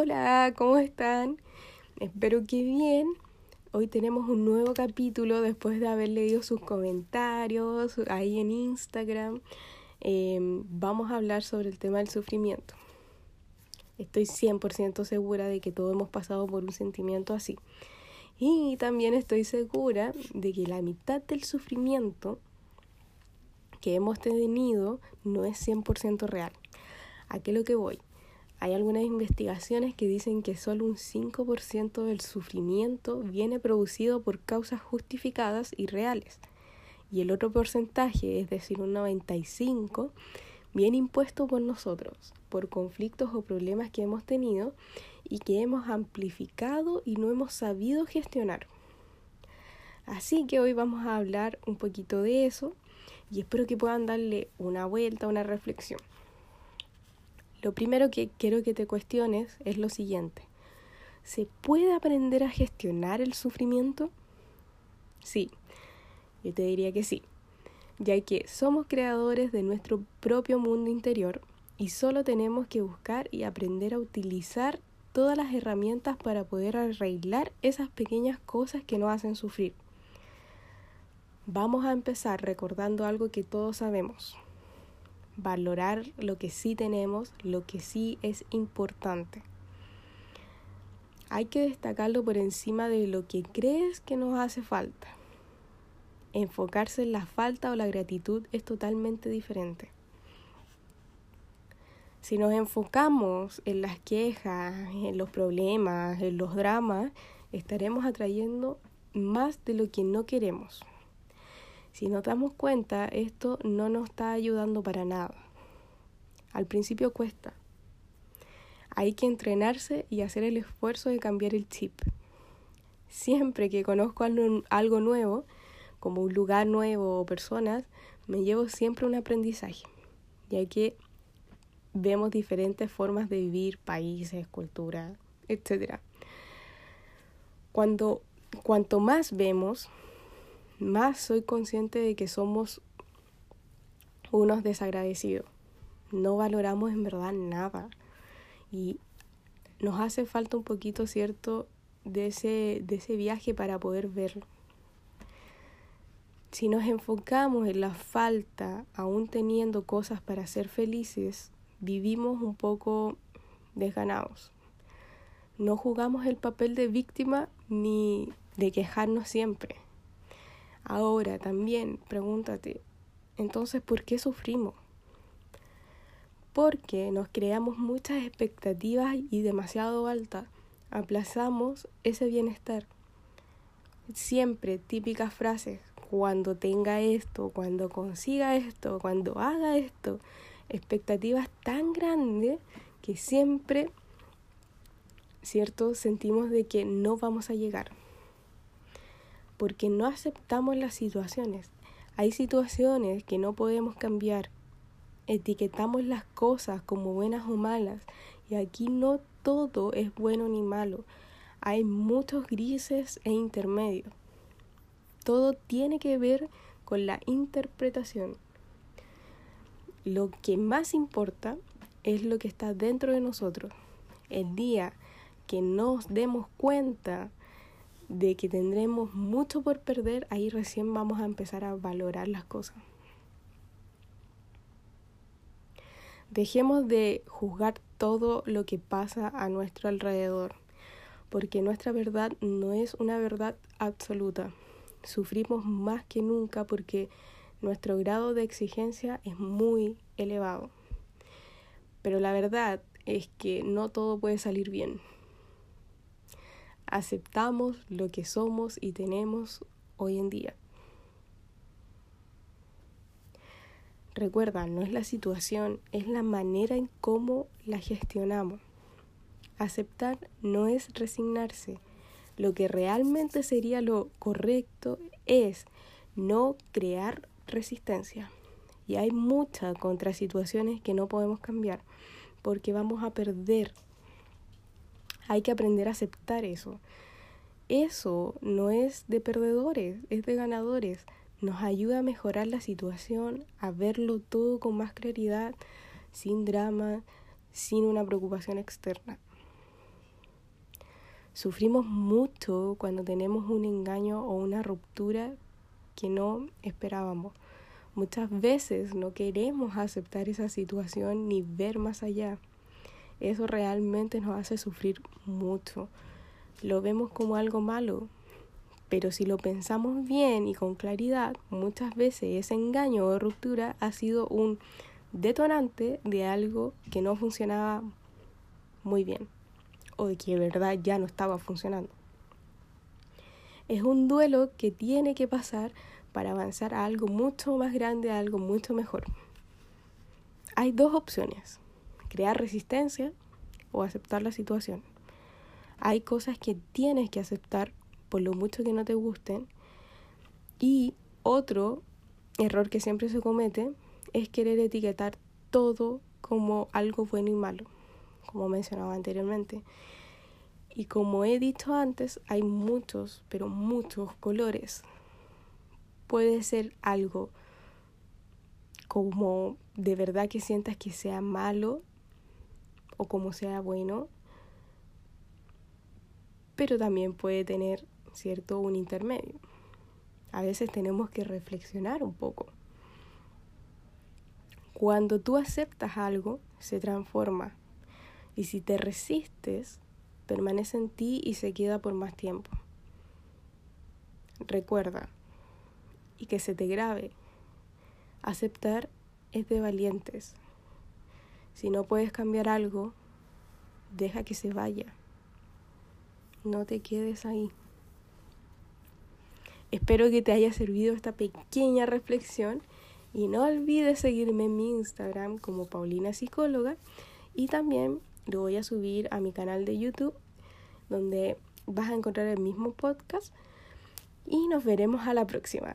Hola, ¿cómo están? Espero que bien. Hoy tenemos un nuevo capítulo después de haber leído sus comentarios ahí en Instagram. Em, vamos a hablar sobre el tema del sufrimiento. Estoy 100% segura de que todos hemos pasado por un sentimiento así. Y también estoy segura de que la mitad del sufrimiento que hemos tenido no es 100% real. ¿A qué es lo que voy? Hay algunas investigaciones que dicen que solo un 5% del sufrimiento viene producido por causas justificadas y reales. Y el otro porcentaje, es decir, un 95%, viene impuesto por nosotros, por conflictos o problemas que hemos tenido y que hemos amplificado y no hemos sabido gestionar. Así que hoy vamos a hablar un poquito de eso y espero que puedan darle una vuelta, una reflexión. Lo primero que quiero que te cuestiones es lo siguiente. ¿Se puede aprender a gestionar el sufrimiento? Sí, yo te diría que sí, ya que somos creadores de nuestro propio mundo interior y solo tenemos que buscar y aprender a utilizar todas las herramientas para poder arreglar esas pequeñas cosas que nos hacen sufrir. Vamos a empezar recordando algo que todos sabemos valorar lo que sí tenemos, lo que sí es importante. Hay que destacarlo por encima de lo que crees que nos hace falta. Enfocarse en la falta o la gratitud es totalmente diferente. Si nos enfocamos en las quejas, en los problemas, en los dramas, estaremos atrayendo más de lo que no queremos. Si nos damos cuenta, esto no nos está ayudando para nada. Al principio cuesta. Hay que entrenarse y hacer el esfuerzo de cambiar el chip. Siempre que conozco algo nuevo, como un lugar nuevo o personas, me llevo siempre un aprendizaje, ya que vemos diferentes formas de vivir, países, cultura, etc. Cuando, cuanto más vemos, más soy consciente de que somos unos desagradecidos. No valoramos en verdad nada. Y nos hace falta un poquito, ¿cierto?, de ese, de ese viaje para poder verlo. Si nos enfocamos en la falta, aún teniendo cosas para ser felices, vivimos un poco desganados. No jugamos el papel de víctima ni de quejarnos siempre. Ahora también pregúntate, entonces, ¿por qué sufrimos? Porque nos creamos muchas expectativas y demasiado altas, aplazamos ese bienestar. Siempre típicas frases, cuando tenga esto, cuando consiga esto, cuando haga esto, expectativas tan grandes que siempre, ¿cierto? Sentimos de que no vamos a llegar porque no aceptamos las situaciones. Hay situaciones que no podemos cambiar. Etiquetamos las cosas como buenas o malas y aquí no todo es bueno ni malo. Hay muchos grises e intermedios. Todo tiene que ver con la interpretación. Lo que más importa es lo que está dentro de nosotros. El día que nos demos cuenta de que tendremos mucho por perder, ahí recién vamos a empezar a valorar las cosas. Dejemos de juzgar todo lo que pasa a nuestro alrededor, porque nuestra verdad no es una verdad absoluta. Sufrimos más que nunca porque nuestro grado de exigencia es muy elevado. Pero la verdad es que no todo puede salir bien aceptamos lo que somos y tenemos hoy en día. Recuerda, no es la situación, es la manera en cómo la gestionamos. Aceptar no es resignarse. Lo que realmente sería lo correcto es no crear resistencia. Y hay muchas contrasituaciones que no podemos cambiar porque vamos a perder hay que aprender a aceptar eso. Eso no es de perdedores, es de ganadores. Nos ayuda a mejorar la situación, a verlo todo con más claridad, sin drama, sin una preocupación externa. Sufrimos mucho cuando tenemos un engaño o una ruptura que no esperábamos. Muchas veces no queremos aceptar esa situación ni ver más allá. Eso realmente nos hace sufrir mucho. Lo vemos como algo malo, pero si lo pensamos bien y con claridad, muchas veces ese engaño o ruptura ha sido un detonante de algo que no funcionaba muy bien o de que de verdad ya no estaba funcionando. Es un duelo que tiene que pasar para avanzar a algo mucho más grande, a algo mucho mejor. Hay dos opciones, crear resistencia o aceptar la situación. Hay cosas que tienes que aceptar por lo mucho que no te gusten. Y otro error que siempre se comete es querer etiquetar todo como algo bueno y malo, como mencionaba anteriormente. Y como he dicho antes, hay muchos, pero muchos colores. Puede ser algo como de verdad que sientas que sea malo o como sea bueno, pero también puede tener ¿cierto? Un intermedio. A veces tenemos que reflexionar un poco. Cuando tú aceptas algo, se transforma. Y si te resistes, permanece en ti y se queda por más tiempo. Recuerda, y que se te grabe, aceptar es de valientes. Si no puedes cambiar algo, deja que se vaya. No te quedes ahí. Espero que te haya servido esta pequeña reflexión y no olvides seguirme en mi Instagram como Paulina Psicóloga y también lo voy a subir a mi canal de YouTube donde vas a encontrar el mismo podcast y nos veremos a la próxima.